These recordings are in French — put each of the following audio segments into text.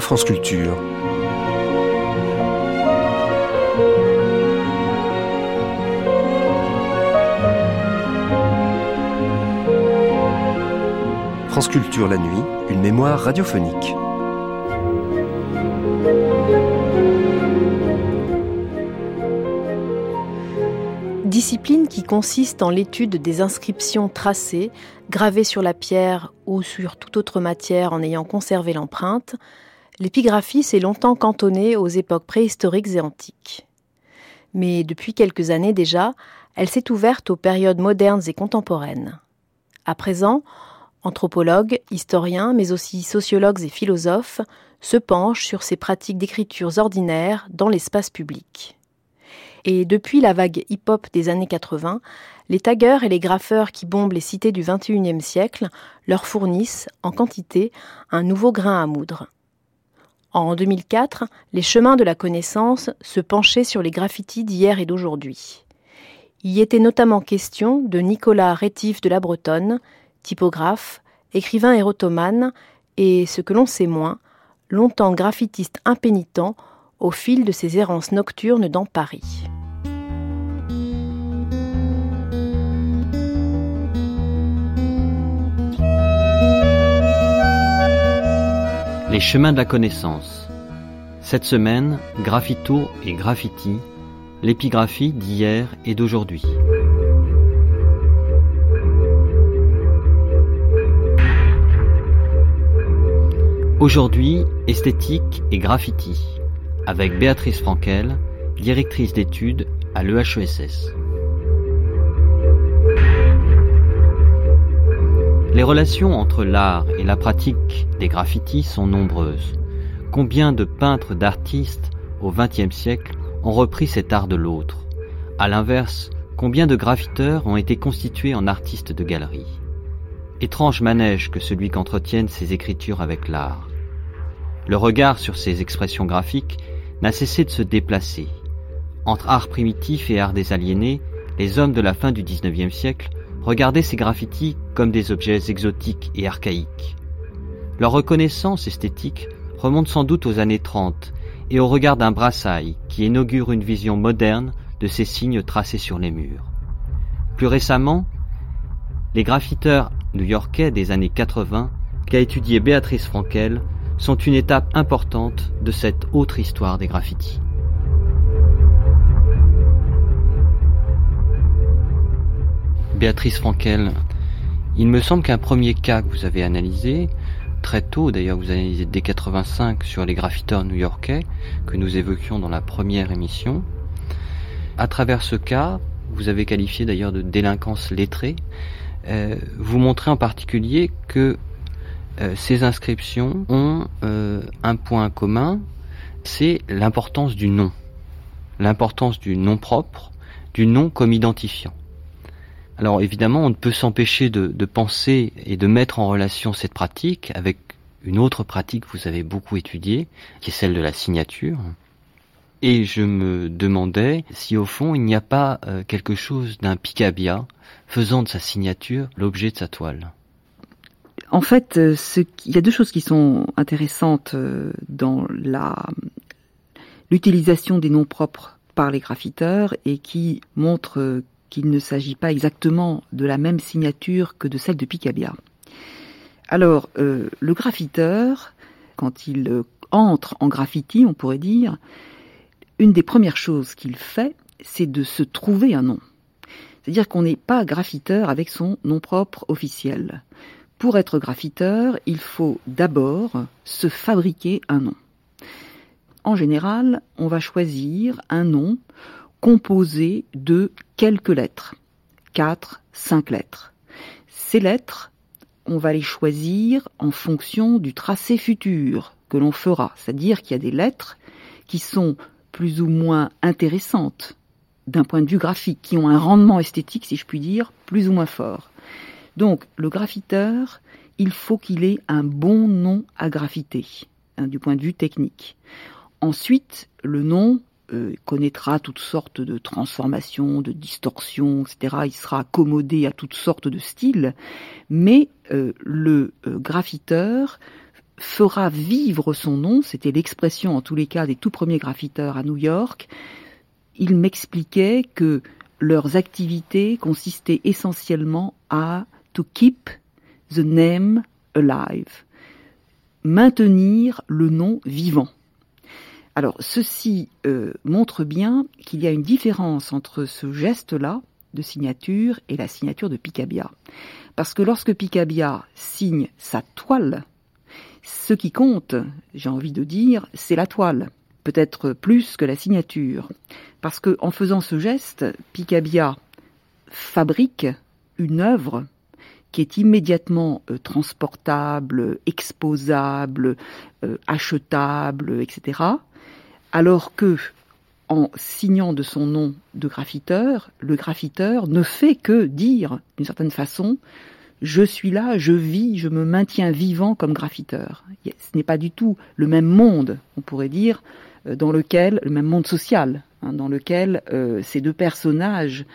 France Culture. France Culture la nuit, une mémoire radiophonique. Discipline qui consiste en l'étude des inscriptions tracées, gravées sur la pierre ou sur toute autre matière en ayant conservé l'empreinte, l'épigraphie s'est longtemps cantonnée aux époques préhistoriques et antiques. Mais depuis quelques années déjà, elle s'est ouverte aux périodes modernes et contemporaines. À présent, anthropologues, historiens, mais aussi sociologues et philosophes se penchent sur ces pratiques d'écriture ordinaires dans l'espace public. Et depuis la vague hip-hop des années 80, les taggeurs et les graffeurs qui bombent les cités du XXIe siècle leur fournissent, en quantité, un nouveau grain à moudre. En 2004, les chemins de la connaissance se penchaient sur les graffitis d'hier et d'aujourd'hui. Il y était notamment question de Nicolas Rétif de la Bretonne, typographe, écrivain érotomane et, ce que l'on sait moins, longtemps graffitiste impénitent au fil de ses errances nocturnes dans Paris. Les chemins de la connaissance. Cette semaine, graffito et graffiti, l'épigraphie d'hier et d'aujourd'hui. Aujourd'hui, esthétique et graffiti, avec Béatrice Frankel, directrice d'études à l'EHESS. Les relations entre l'art et la pratique des graffitis sont nombreuses. Combien de peintres, d'artistes au XXe siècle ont repris cet art de l'autre? À l'inverse, combien de graffiteurs ont été constitués en artistes de galerie? Étrange manège que celui qu'entretiennent ces écritures avec l'art. Le regard sur ces expressions graphiques n'a cessé de se déplacer. Entre art primitif et art des aliénés, les hommes de la fin du XIXe siècle regardaient ces graffitis comme des objets exotiques et archaïques. Leur reconnaissance esthétique remonte sans doute aux années 30 et au regard d'un brassail qui inaugure une vision moderne de ces signes tracés sur les murs. Plus récemment, les graffiteurs new-yorkais des années 80 qu'a étudié Béatrice Frankel sont une étape importante de cette autre histoire des graffitis. Béatrice Frankel, il me semble qu'un premier cas que vous avez analysé, très tôt d'ailleurs, vous analysé dès 85 sur les graffiteurs new-yorkais, que nous évoquions dans la première émission. À travers ce cas, vous avez qualifié d'ailleurs de délinquance lettrée, euh, vous montrez en particulier que euh, ces inscriptions ont euh, un point commun, c'est l'importance du nom, l'importance du nom propre, du nom comme identifiant. Alors évidemment, on ne peut s'empêcher de, penser et de mettre en relation cette pratique avec une autre pratique que vous avez beaucoup étudiée, qui est celle de la signature. Et je me demandais si au fond il n'y a pas euh, quelque chose d'un picabia faisant de sa signature l'objet de sa toile. En fait, euh, il y a deux choses qui sont intéressantes euh, dans l'utilisation des noms propres par les graffiteurs et qui montrent qu'il ne s'agit pas exactement de la même signature que de celle de Picabia. Alors, euh, le graffiteur, quand il euh, entre en graffiti, on pourrait dire, une des premières choses qu'il fait, c'est de se trouver un nom. C'est-à-dire qu'on n'est pas graffiteur avec son nom propre officiel. Pour être graffiteur, il faut d'abord se fabriquer un nom. En général, on va choisir un nom composé de quelques lettres, quatre, cinq lettres. Ces lettres, on va les choisir en fonction du tracé futur que l'on fera, c'est-à-dire qu'il y a des lettres qui sont plus ou moins intéressantes d'un point de vue graphique, qui ont un rendement esthétique, si je puis dire, plus ou moins fort. Donc, le graffiteur, il faut qu'il ait un bon nom à graffiter, hein, du point de vue technique. Ensuite, le nom euh, connaîtra toutes sortes de transformations, de distorsions, etc. Il sera accommodé à toutes sortes de styles, mais euh, le euh, graffiteur fera vivre son nom, c'était l'expression en tous les cas des tout premiers graffiteurs à New York, il m'expliquait que leurs activités consistaient essentiellement à to keep the name alive, maintenir le nom vivant. Alors ceci euh, montre bien qu'il y a une différence entre ce geste-là de signature et la signature de Picabia. Parce que lorsque Picabia signe sa toile, ce qui compte, j'ai envie de dire, c'est la toile, peut-être plus que la signature. Parce que en faisant ce geste, Picabia fabrique une œuvre qui est immédiatement euh, transportable, exposable, euh, achetable, etc. Alors que, en signant de son nom de graffiteur, le graffiteur ne fait que dire, d'une certaine façon, je suis là, je vis, je me maintiens vivant comme graffiteur. Ce n'est pas du tout le même monde, on pourrait dire, euh, dans lequel, le même monde social, hein, dans lequel ces deux personnages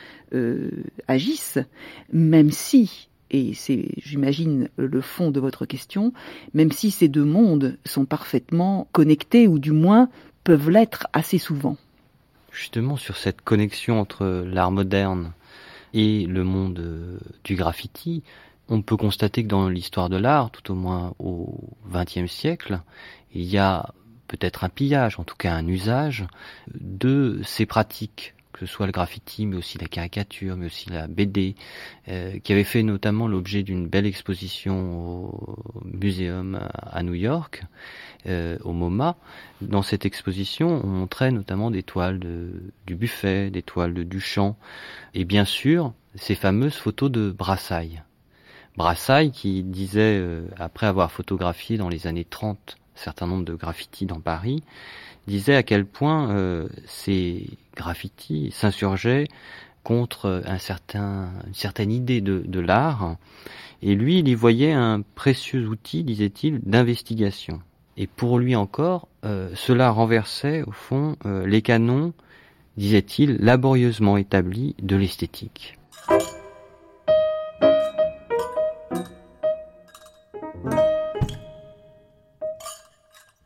agissent, même si et c'est, j'imagine, le fond de votre question, même si ces deux mondes sont parfaitement connectés, ou du moins peuvent l'être assez souvent. Justement, sur cette connexion entre l'art moderne et le monde euh, du graffiti, on peut constater que dans l'histoire de l'art, tout au moins au XXe siècle, il y a peut-être un pillage, en tout cas un usage de ces pratiques que ce soit le graffiti, mais aussi la caricature, mais aussi la BD, euh, qui avait fait notamment l'objet d'une belle exposition au muséum à New York, euh, au MoMA. Dans cette exposition, on montrait notamment des toiles du buffet, des toiles de Duchamp, et bien sûr, ces fameuses photos de Brassailles. Brassailles qui disait, euh, après avoir photographié dans les années 30 un certain nombre de graffitis dans Paris, disait à quel point euh, ces graffitis s'insurgeaient contre un certain, une certaine idée de, de l'art, et lui, il y voyait un précieux outil, disait-il, d'investigation. Et pour lui encore, euh, cela renversait, au fond, euh, les canons, disait-il, laborieusement établis de l'esthétique.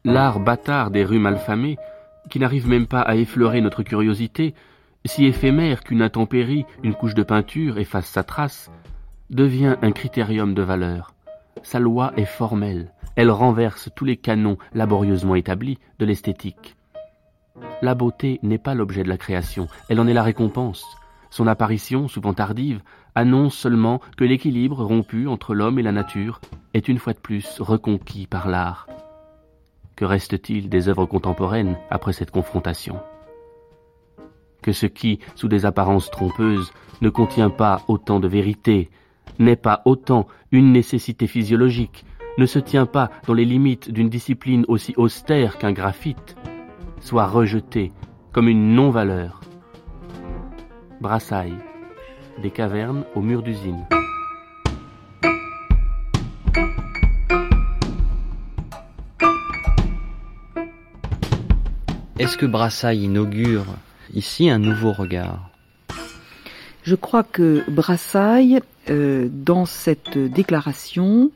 L'art bâtard des rues malfamées, qui n'arrive même pas à effleurer notre curiosité, si éphémère qu'une intempérie, une couche de peinture efface sa trace, devient un critérium de valeur. Sa loi est formelle, elle renverse tous les canons laborieusement établis de l'esthétique. La beauté n'est pas l'objet de la création, elle en est la récompense. Son apparition, souvent tardive, annonce seulement que l'équilibre rompu entre l'homme et la nature est une fois de plus reconquis par l'art. Que reste-t-il des œuvres contemporaines après cette confrontation? Que ce qui, sous des apparences trompeuses, ne contient pas autant de vérité, n'est pas autant une nécessité physiologique, ne se tient pas dans les limites d'une discipline aussi austère qu'un graphite, soit rejeté comme une non-valeur. Brassailles, des cavernes aux murs d'usine. Est-ce que Brassailles inaugure ici un nouveau regard? Je crois que Brassailles, euh, dans cette déclaration,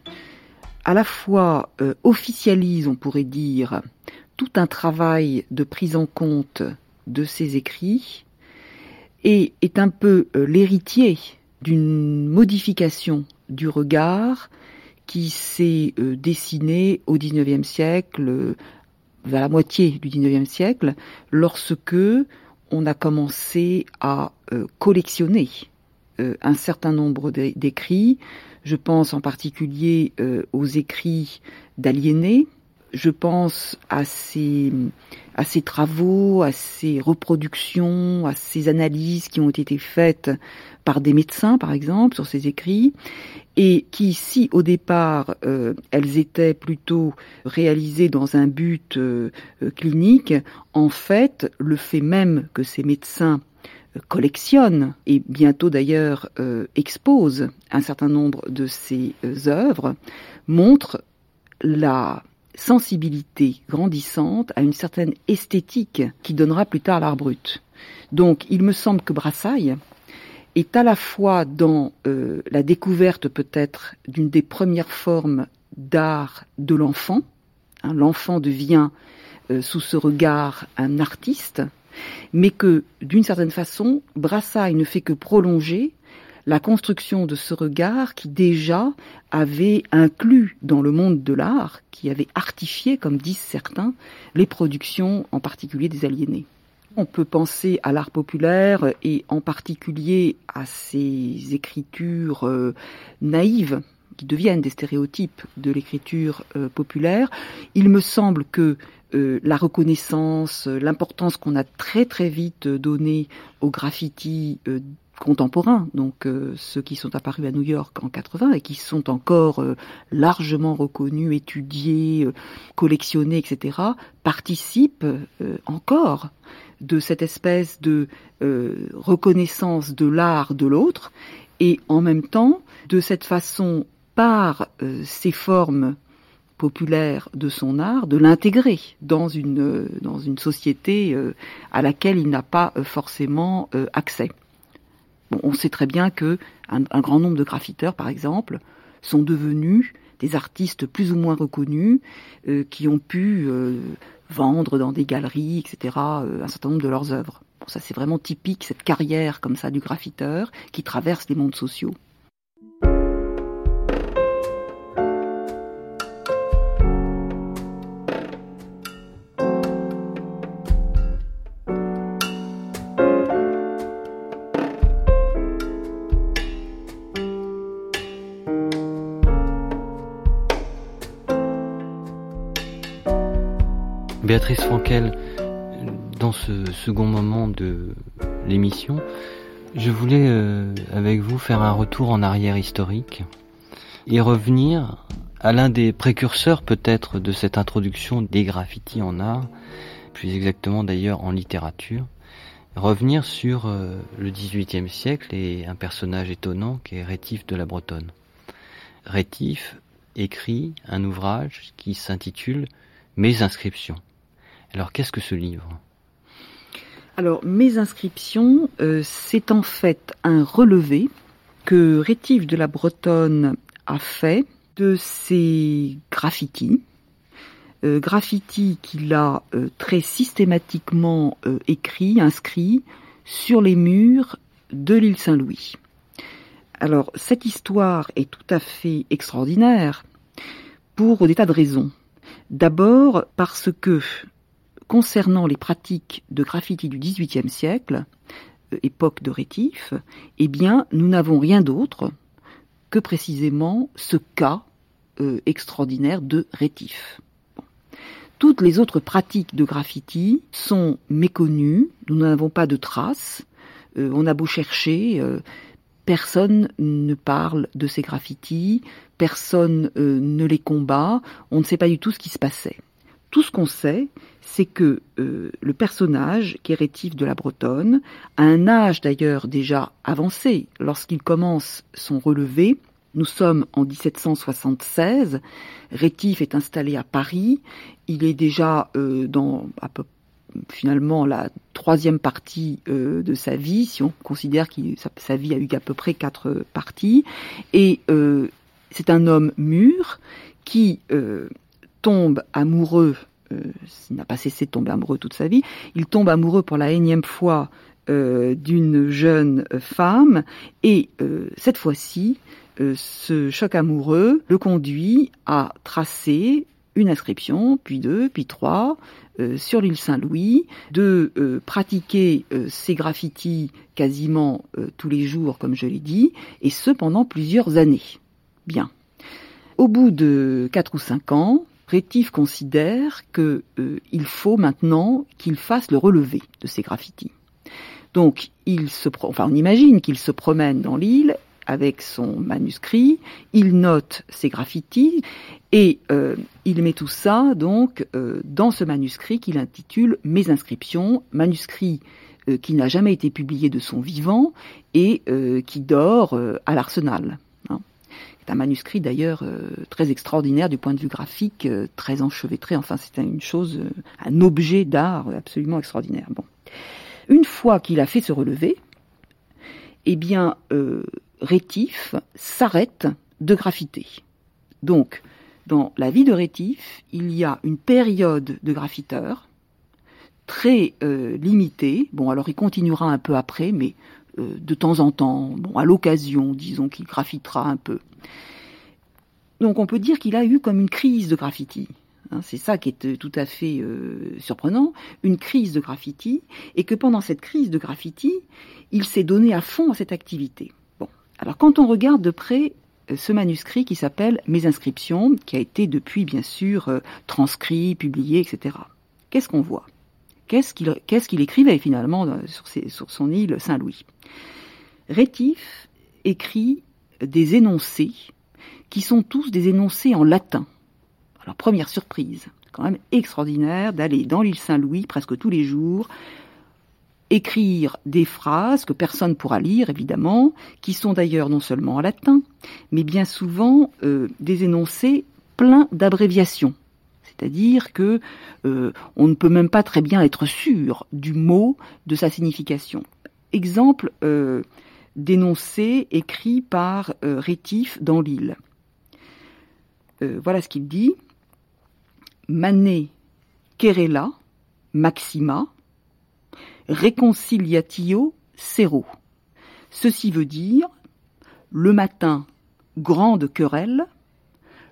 à la fois euh, officialise, on pourrait dire, tout un travail de prise en compte de ses écrits et est un peu euh, l'héritier d'une modification du regard qui s'est dessinée au XIXe siècle vers la moitié du XIXe siècle, lorsque on a commencé à euh, collectionner euh, un certain nombre d'écrits. Je pense en particulier euh, aux écrits d'aliénés. Je pense à ces, à travaux, à ces reproductions, à ces analyses qui ont été faites par des médecins, par exemple, sur ces écrits, et qui, si au départ euh, elles étaient plutôt réalisées dans un but euh, euh, clinique, en fait, le fait même que ces médecins collectionnent et bientôt d'ailleurs exposent un certain nombre de ces œuvres montre la sensibilité grandissante à une certaine esthétique qui donnera plus tard l'art brut. Donc il me semble que Brassailles est à la fois dans euh, la découverte peut-être d'une des premières formes d'art de l'enfant. Hein, l'enfant devient euh, sous ce regard un artiste, mais que d'une certaine façon, Brassailles ne fait que prolonger la construction de ce regard qui déjà avait inclus dans le monde de l'art, qui avait artifié, comme disent certains, les productions, en particulier des aliénés. On peut penser à l'art populaire et en particulier à ces écritures euh, naïves qui deviennent des stéréotypes de l'écriture euh, populaire. Il me semble que euh, la reconnaissance, l'importance qu'on a très très vite donnée au graffiti contemporains, donc euh, ceux qui sont apparus à New York en 80 et qui sont encore euh, largement reconnus, étudiés, euh, collectionnés, etc., participent encore de cette espèce de reconnaissance de l'art de l'autre et en même temps de cette façon par ces formes populaires de son art, de l'intégrer dans une, dans une société à laquelle il n'a pas forcément accès on sait très bien que un, grand nombre de graffiteurs, par exemple, sont devenus des artistes plus ou moins reconnus euh, qui ont pu euh, vendre dans des galeries, etc., euh, un certain nombre de leurs œuvres. c'est vraiment typique, cette carrière comme ça du graffiteur qui traverse les mondes sociaux. Béatrice Frankel, dans ce second moment de l'émission, je voulais euh, avec vous faire un retour en arrière historique et revenir à l'un des précurseurs peut-être de cette introduction des graffitis en art, plus exactement d'ailleurs en littérature, revenir sur euh, le XVIIIe siècle et un personnage étonnant qui est Rétif de la Bretonne. Rétif écrit un ouvrage qui s'intitule Mes inscriptions. Alors qu'est-ce que ce livre? Alors mes inscriptions, euh, c'est en fait un relevé que Rétif de la Bretonne a fait de ses graffitis. Euh, graffitis qu'il a euh, très systématiquement écrits, inscrits sur les murs de l'île Saint-Louis. Alors cette histoire est tout à fait extraordinaire pour des tas de raisons. D'abord parce que concernant les pratiques de graffiti du XVIIIe siècle, euh, époque de Rétif, eh bien, nous n'avons rien d'autre que précisément ce cas euh, extraordinaire de Rétif. Toutes les autres pratiques de graffiti sont méconnues, nous n'avons pas de traces, euh, on a beau chercher, personne ne parle de ces graffitis, personne ne les combat, on ne sait pas du tout ce qui se passait. Tout ce qu'on sait, c'est que euh, le personnage, qui est rétif de la Bretonne, à un âge d'ailleurs déjà avancé, lorsqu'il commence son relevé, nous sommes en 1776, Rétif est installé à Paris, il est déjà euh, dans finalement la troisième partie euh, de sa vie, si on considère que sa, sa, vie a eu à peu près quatre parties, et c'est un homme mûr qui tombe amoureux, euh, il n'a pas cessé de tomber amoureux toute sa vie, il tombe amoureux pour la énième fois euh, d'une jeune femme et euh, cette fois-ci, ce choc amoureux le conduit à tracer une inscription, puis deux, puis trois, sur l'île Saint-Louis, de pratiquer ces graffitis quasiment tous les jours, comme je l'ai dit, et ce pendant plusieurs années. Bien. Au bout de quatre ou cinq ans, Rétif considère qu'il euh, faut maintenant qu'il fasse le relevé de ces graffitis. Donc, il se, enfin, on imagine qu'il se promène dans l'île avec son manuscrit, il note ses graffitis et euh, il met tout ça donc euh, dans ce manuscrit qu'il intitule Mes inscriptions, manuscrit qui n'a jamais été publié de son vivant et qui dort à l'arsenal un manuscrit d'ailleurs euh, très extraordinaire du point de vue graphique, euh, très enchevêtré. Enfin, c'était une chose, euh, un objet d'art absolument extraordinaire. Une fois qu'il a fait ce relevé, eh bien, Rétif s'arrête de graffiter. Donc, dans la vie de Rétif, il y a une période de graffiteur très limitée. Bon, alors il continuera un peu après, mais de temps en temps, bon, à l'occasion, disons qu'il graffitera un peu. Donc on peut dire qu'il a eu comme une crise de graffiti. Hein, c'est ça qui est euh, tout à fait surprenant, une crise de graffiti, et que pendant cette crise de graffiti, il s'est donné à fond à cette activité. Bon, alors quand on regarde de près ce manuscrit qui s'appelle Mes inscriptions, qui a été depuis bien sûr euh, transcrit, publié, etc. Qu'est-ce qu'on voit? Qu'est-ce qu'il écrivait finalement sur son île Saint-Louis? Rétif écrit des énoncés qui sont tous des énoncés en latin. Alors première surprise, quand même extraordinaire d'aller dans l'île Saint-Louis presque tous les jours écrire des phrases que personne pourra lire, évidemment, qui sont d'ailleurs non seulement en latin, mais bien souvent euh, des énoncés pleins d'abréviations. C'est-à-dire que euh, on ne peut même pas très bien être sûr du mot, de sa signification. Exemple euh, d'énoncé écrit par euh, Rétif dans l'île. voilà ce qu'il dit. Mané querella maxima reconciliatio sero. Ceci veut dire le matin, grande querelle,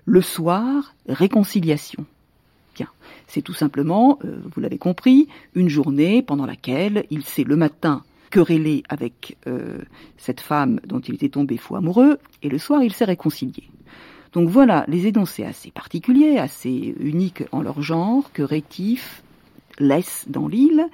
le soir, réconciliation. Bien, c'est tout simplement, euh, vous l'avez compris, une journée pendant laquelle il s'est le matin querellé avec euh, cette femme dont il était tombé fou amoureux, et le soir il s'est réconcilié. Donc voilà les énoncés assez particuliers, assez uniques en leur genre, que Rétif laisse dans l'île,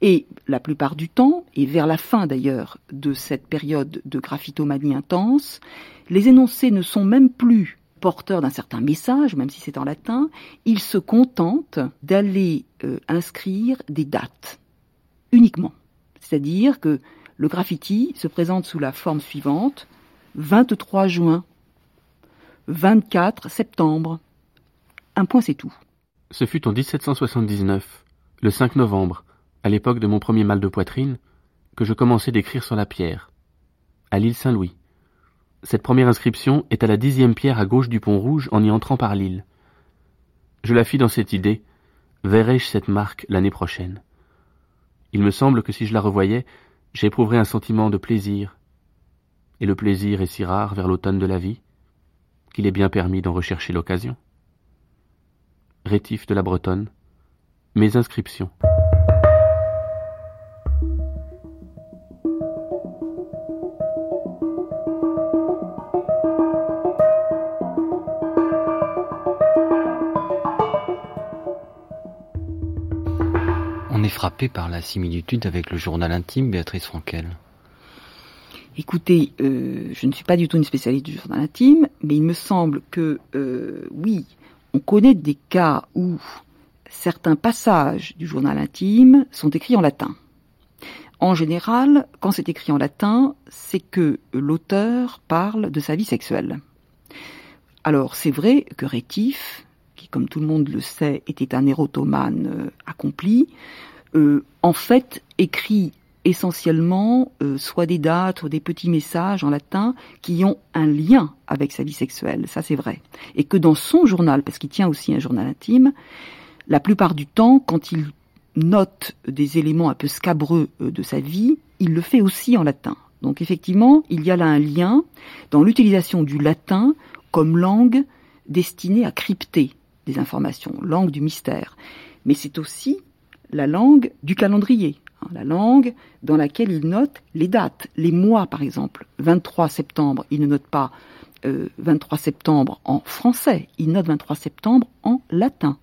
et la plupart du temps, et vers la fin d'ailleurs de cette période de graphitomanie intense, les énoncés ne sont même plus porteurs d'un certain message, même si c'est en latin, ils se contentent d'aller euh, inscrire des dates, uniquement. C'est-à-dire que le graffiti se présente sous la forme suivante 23 juin, 24 septembre. Un point, c'est tout. Ce fut en 1779 le 5 novembre, à l'époque de mon premier mal de poitrine, que je commençai d'écrire sur la pierre, à l'île Saint-Louis. Cette première inscription est à la dixième pierre à gauche du pont rouge en y entrant par l'île. Je la fis dans cette idée, verrai-je cette marque l'année prochaine? Il me semble que si je la revoyais, j'éprouverais un sentiment de plaisir. Et le plaisir est si rare vers l'automne de la vie, qu'il est bien permis d'en rechercher l'occasion. Rétif de la Bretonne, mes inscriptions. Frappé par la similitude avec le journal intime, Béatrice Frankel. Écoutez, euh, je ne suis pas du tout une spécialiste du journal intime, mais il me semble que euh, oui, on connaît des cas où certains passages du journal intime sont écrits en latin. En général, quand c'est écrit en latin, c'est que l'auteur parle de sa vie sexuelle. Alors c'est vrai que Rétif, qui comme tout le monde le sait était un érotomane euh, accompli, euh, en fait écrit essentiellement euh, soit des dates, des petits messages en latin qui ont un lien avec sa vie sexuelle, ça c'est vrai. Et que dans son journal, parce qu'il tient aussi un journal intime, la plupart du temps, quand il note des éléments un peu scabreux euh, de sa vie, il le fait aussi en latin. Donc effectivement, il y a là un lien dans l'utilisation du latin comme langue destinée à crypter des informations, langue du mystère. Mais c'est aussi la langue du calendrier, hein, la langue dans laquelle il note les dates, les mois par exemple. 23 septembre, il ne note pas 23 euh, septembre en français, il note 23 septembre en latin.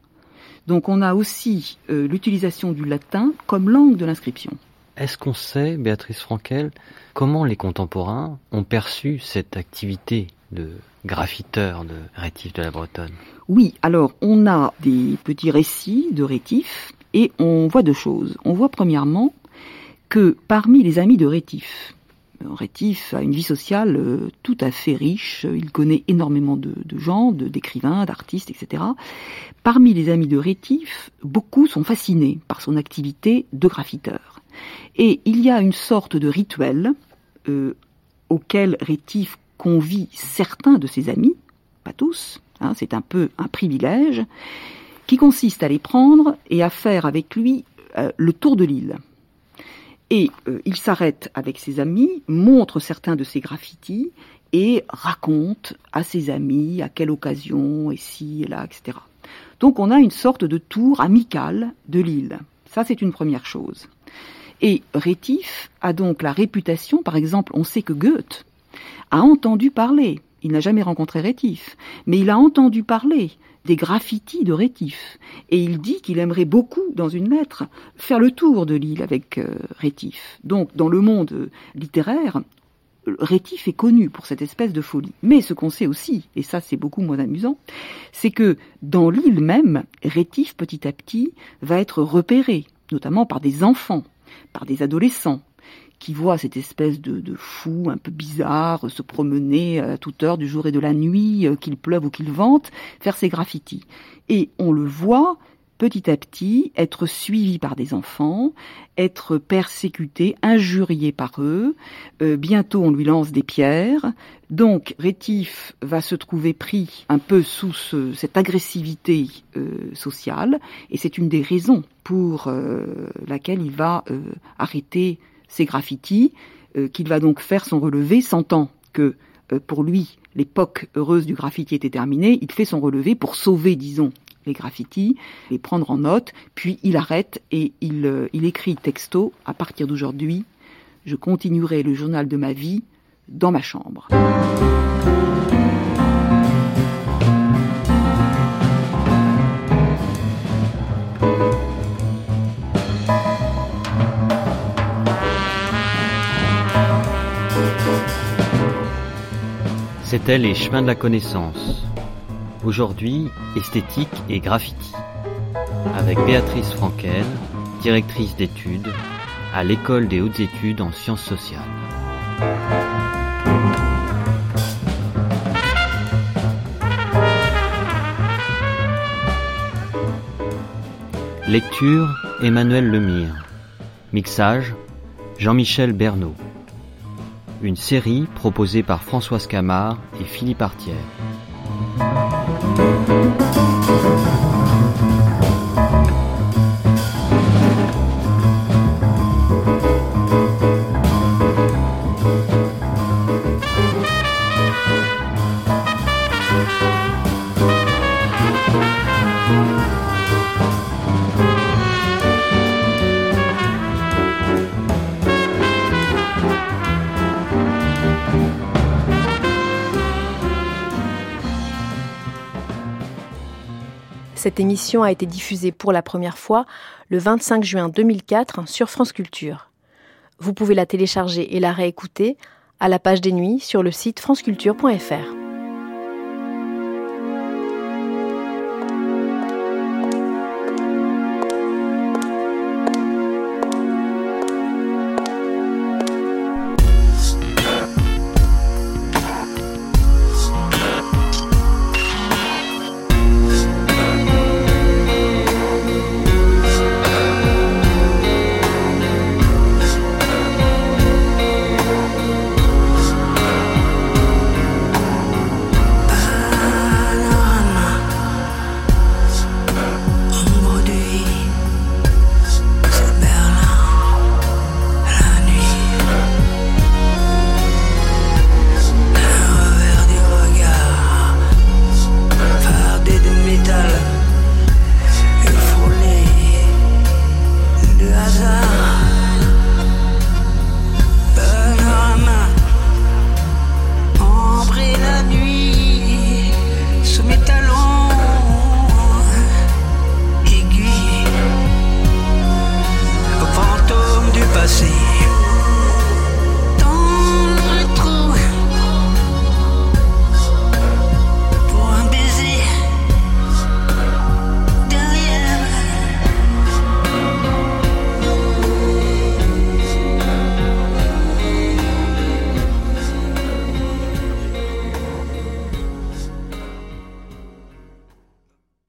Donc on a aussi euh, l'utilisation du latin comme langue de l'inscription. Est-ce qu'on sait, Béatrice Frankel, comment les contemporains ont perçu cette activité de graffiteur de Rétif de la Bretonne? Oui, alors on a des petits récits de Rétif et on voit deux choses. On voit premièrement que parmi les amis de Rétif, Rétif a une vie sociale euh, tout à fait riche, il connaît énormément de, gens, d'écrivains, d'artistes, etc. Parmi les amis de Rétif, beaucoup sont fascinés par son activité de graffiteur. Et il y a une sorte de rituel euh, auquel Rétif convie certains de ses amis, pas tous, hein, c'est un peu un privilège, qui consiste à les prendre et à faire avec lui euh, le tour de l'île. Et euh, il s'arrête avec ses amis, montre certains de ses graffitis et raconte à ses amis à quelle occasion, et si, et là, etc. Donc on a une sorte de tour amical de l'île. Ça, c'est une première chose. Et Rétif a donc la réputation, par exemple, on sait que Goethe a entendu parler, il n'a jamais rencontré Rétif, mais il a entendu parler des graffitis de Rétif. Et il dit qu'il aimerait beaucoup, dans une lettre, faire le tour de l'île avec euh, Rétif. Donc, dans le monde littéraire, Rétif est connu pour cette espèce de folie. Mais ce qu'on sait aussi, et ça c'est beaucoup moins amusant, c'est que dans l'île même, Rétif petit à petit va être repéré, notamment par des enfants, par des adolescents, qui voient cette espèce de, fou un peu bizarre se promener à toute heure du jour et de la nuit, euh, qu'il pleuve ou qu'il vente, faire ses graffitis. Et on le voit petit à petit être suivi par des enfants, être persécuté, injurié par eux. Euh, bientôt, on lui lance des pierres. Donc, Rétif va se trouver pris un peu sous cette agressivité euh, sociale, et c'est une des raisons pour laquelle il va arrêter ses graffitis, qu'il va donc faire son relevé, sentant que pour lui, l'époque heureuse du graffiti était terminée, il fait son relevé pour sauver, disons, les graffitis, les prendre en note, puis il arrête et il, euh, il écrit texto à partir d'aujourd'hui, je continuerai le journal de ma vie dans ma chambre. C'était les chemins de la connaissance Aujourd'hui, esthétique et graffiti. Avec Béatrice Frankel, directrice d'études à l'école des hautes études en sciences sociales. Lecture Emmanuel Lemire. Mixage Jean-Michel Bernot. Une série proposée par Françoise Camard et Philippe Artière. Cette émission a été diffusée pour la première fois le 25 juin 2004 sur France Culture. Vous pouvez la télécharger et la réécouter à la page des nuits sur le site franceculture.fr.